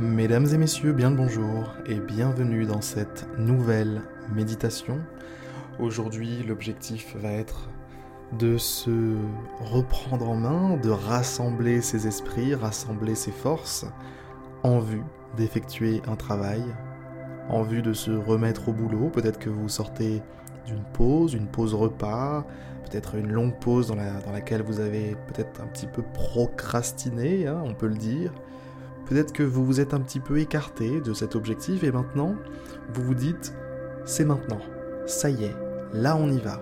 Mesdames et messieurs, bien le bonjour et bienvenue dans cette nouvelle méditation. Aujourd'hui, l'objectif va être de se reprendre en main, de rassembler ses esprits, rassembler ses forces en vue d'effectuer un travail, en vue de se remettre au boulot. Peut-être que vous sortez d'une pause, une pause repas, peut-être une longue pause dans, laquelle vous avez peut-être un petit peu procrastiné, hein, on peut le dire. Peut-être que vous vous êtes un petit peu écarté de cet objectif et maintenant vous vous dites c'est maintenant, ça y est, là on y va.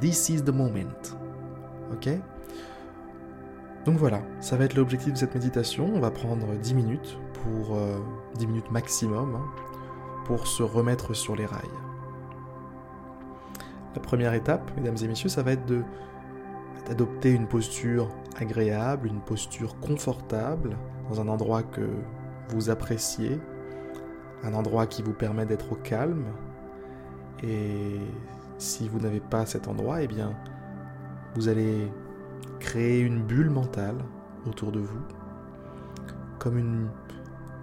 This is the moment. Ok? Donc voilà, ça va être l'objectif de cette méditation. On va prendre 10 minutes pour 10 euh, minutes maximum hein, pour se remettre sur les rails. La première étape, mesdames et messieurs, ça va être d'adopter une posture agréable, une posture confortable, dans un endroit que vous appréciez, un endroit qui vous permet d'être au calme. Et si vous n'avez pas cet endroit, eh bien, vous allez créer une bulle mentale autour de vous, comme une,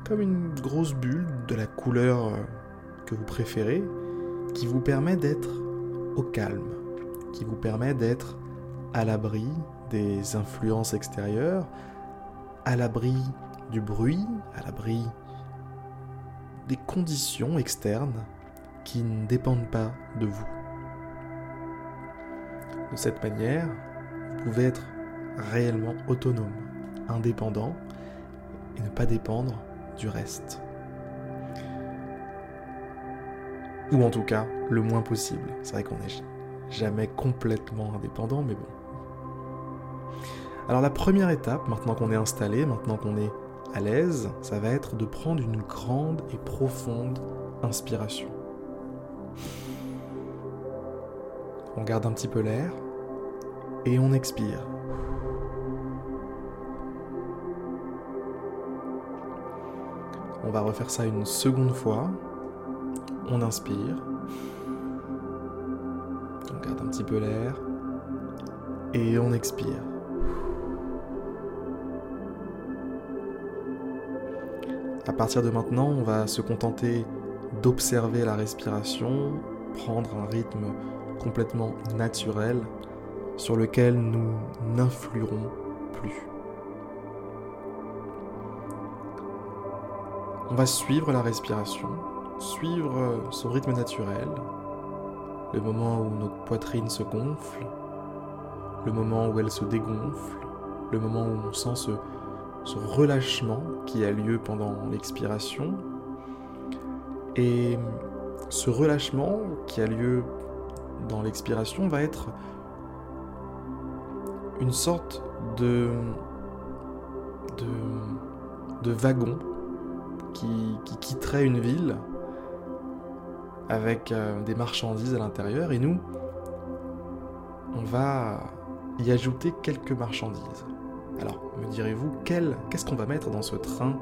comme une grosse bulle de la couleur que vous préférez, qui vous permet d'être au calme, qui vous permet d'être à l'abri des influences extérieures, à l'abri du bruit, à l'abri des conditions externes qui ne dépendent pas de vous. De cette manière, vous pouvez être réellement autonome, indépendant et ne pas dépendre du reste. Ou en tout cas, le moins possible. C'est vrai qu'on n'est jamais complètement indépendant, mais bon. Alors la première étape, maintenant qu'on est installé, maintenant qu'on est à l'aise, ça va être de prendre une grande et profonde inspiration. On garde un petit peu l'air et on expire. On va refaire ça une seconde fois. On inspire. On garde un petit peu l'air et on expire. À partir de maintenant, on va se contenter d'observer la respiration, prendre un rythme complètement naturel sur lequel nous n'influerons plus. On va suivre la respiration, suivre son rythme naturel, le moment où notre poitrine se gonfle, le moment où elle se dégonfle, le moment où on sent ce ce relâchement qui a lieu pendant l'expiration. Et ce relâchement qui a lieu dans l'expiration va être une sorte de, wagon qui, qui, quitterait une ville avec euh, des marchandises à l'intérieur et nous, on va y ajouter quelques marchandises. Alors, me direz-vous, qu'est-ce qu'on va mettre dans ce train,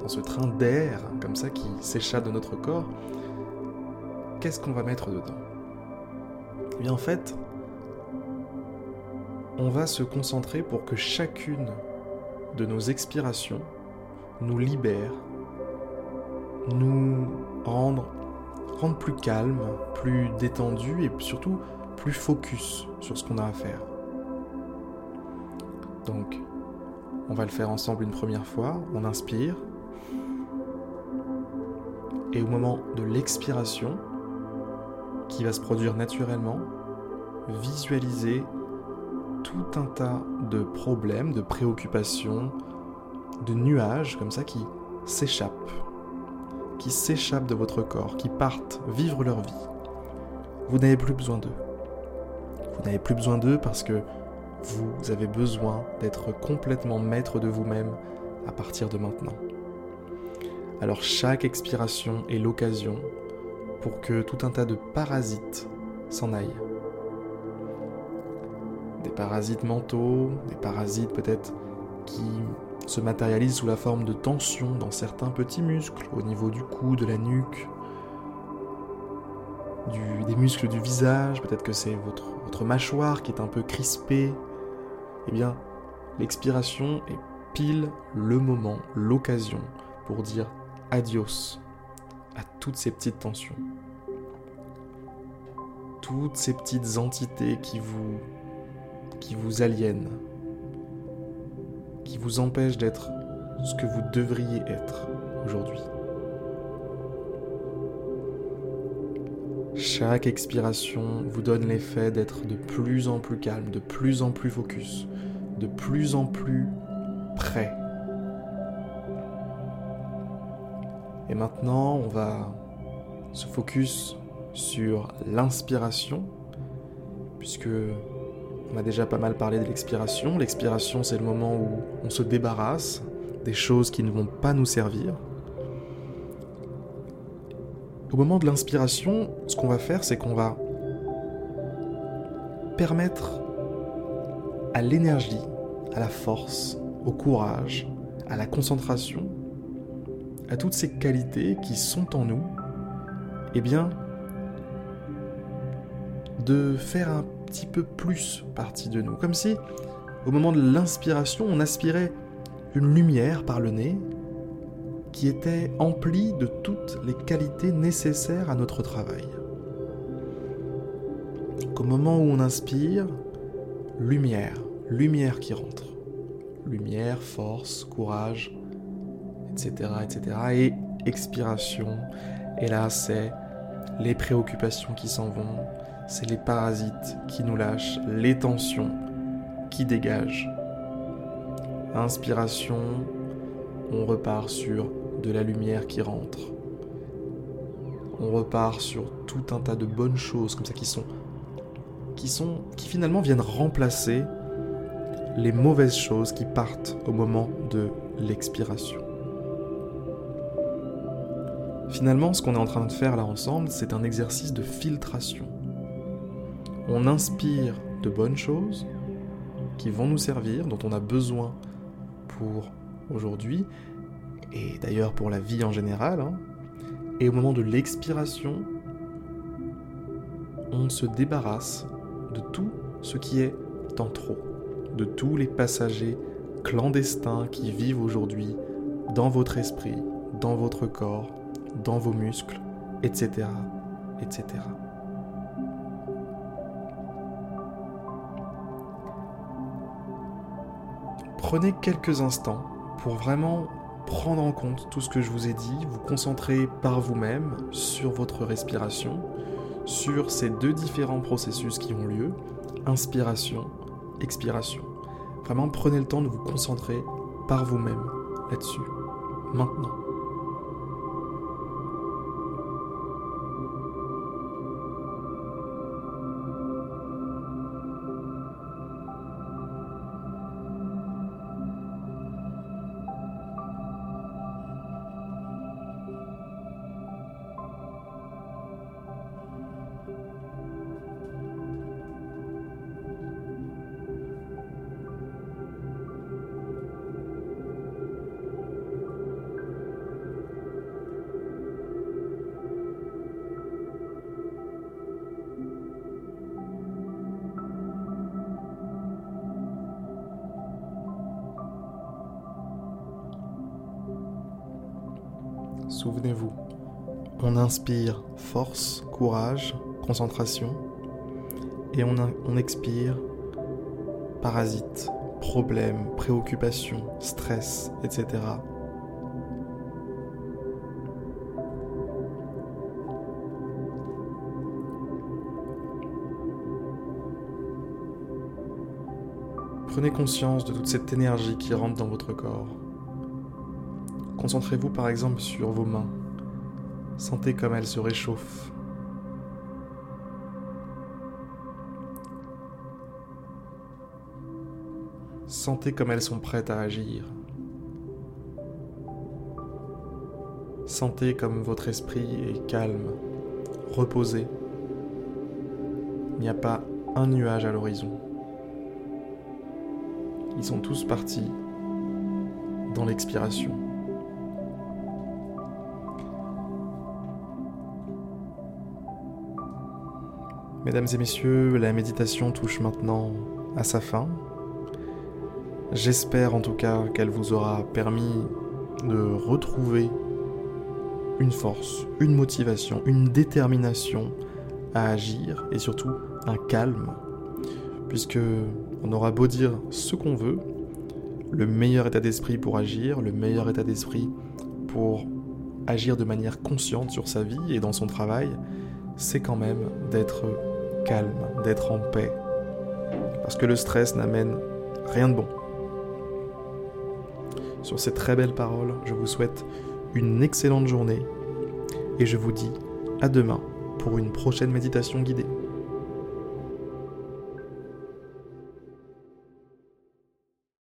dans ce train d'air, comme ça, qui s'échappe de notre corps? Qu'est-ce qu'on va mettre dedans? Eh bien, en fait, on va se concentrer pour que chacune de nos expirations nous libère, nous rende, plus calme, plus détendu et surtout plus focus sur ce qu'on a à faire. On va le faire ensemble une première fois. On inspire. Et au moment de l'expiration, qui va se produire naturellement, visualisez tout un tas de problèmes, de préoccupations, de nuages comme ça qui s'échappent, qui s'échappent de votre corps, qui partent vivre leur vie. Vous n'avez plus besoin d'eux. Vous n'avez plus besoin d'eux parce que vous avez besoin d'être complètement maître de vous-même à partir de maintenant. Alors chaque expiration est l'occasion pour que tout un tas de parasites s'en aillent. Des parasites mentaux, des parasites peut-être qui se matérialisent sous la forme de tensions dans certains petits muscles au niveau du cou, de la nuque, des muscles du visage, peut-être que c'est votre, votre mâchoire qui est un peu crispée, eh bien, l'expiration est pile le moment, l'occasion pour dire adios à toutes ces petites tensions. Toutes ces petites entités qui vous qui vous aliènent, qui vous empêchent d'être ce que vous devriez être aujourd'hui. Chaque expiration vous donne l'effet d'être de plus en plus calme, de plus en plus focus, de plus en plus prêt. Et maintenant, on va se focus sur l'inspiration, puisque on a déjà pas mal parlé de l'expiration. L'expiration, c'est le moment où on se débarrasse des choses qui ne vont pas nous servir. Au moment de l'inspiration, ce qu'on va faire, c'est qu'on va permettre à l'énergie, à la force, au courage, à la concentration, à toutes ces qualités qui sont en nous, eh bien, de faire un petit peu plus partie de nous. Comme si, au moment de l'inspiration, on aspirait une lumière par le nez, qui était empli de toutes les qualités nécessaires à notre travail. Au moment où on inspire, lumière, lumière qui rentre. Lumière, force, courage, etc. etc. Et expiration. Et là, c'est les préoccupations qui s'en vont, c'est les parasites qui nous lâchent, les tensions qui dégagent. Inspiration, on repart sur de la lumière qui rentre. On repart sur tout un tas de bonnes choses comme ça qui sont qui sont qui finalement viennent remplacer les mauvaises choses qui partent au moment de l'expiration. Finalement, ce qu'on est en train de faire là ensemble, c'est un exercice de filtration. On inspire de bonnes choses qui vont nous servir, dont on a besoin pour aujourd'hui, et d'ailleurs pour la vie en général. Hein. Et au moment de l'expiration, on se débarrasse de tout ce qui est en trop, de tous les passagers clandestins qui vivent aujourd'hui dans votre esprit, dans votre corps, dans vos muscles, etc. etc. Prenez quelques instants pour vraiment prendre en compte tout ce que je vous ai dit, vous concentrer par vous-même sur votre respiration, sur ces deux différents processus qui ont lieu, inspiration, expiration. Vraiment prenez le temps de vous concentrer par vous-même là-dessus, maintenant. Souvenez-vous, on inspire force, courage, concentration, et on, expire parasites, problèmes, préoccupations, stress, etc. Prenez conscience de toute cette énergie qui rentre dans votre corps. Concentrez-vous par exemple sur vos mains. Sentez comme elles se réchauffent. Sentez comme elles sont prêtes à agir. Sentez comme votre esprit est calme, reposé. Il n'y a pas un nuage à l'horizon. Ils sont tous partis dans l'expiration. Mesdames et messieurs, la méditation touche maintenant à sa fin. J'espère en tout cas qu'elle vous aura permis de retrouver une force, une motivation, une détermination à agir et surtout un calme. Puisque on aura beau dire ce qu'on veut, le meilleur état d'esprit pour agir, le meilleur état d'esprit pour agir de manière consciente sur sa vie et dans son travail, c'est quand même d'être calme, d'être en paix. Parce que le stress n'amène rien de bon. Sur ces très belles paroles, je vous souhaite une excellente journée et je vous dis à demain pour une prochaine méditation guidée.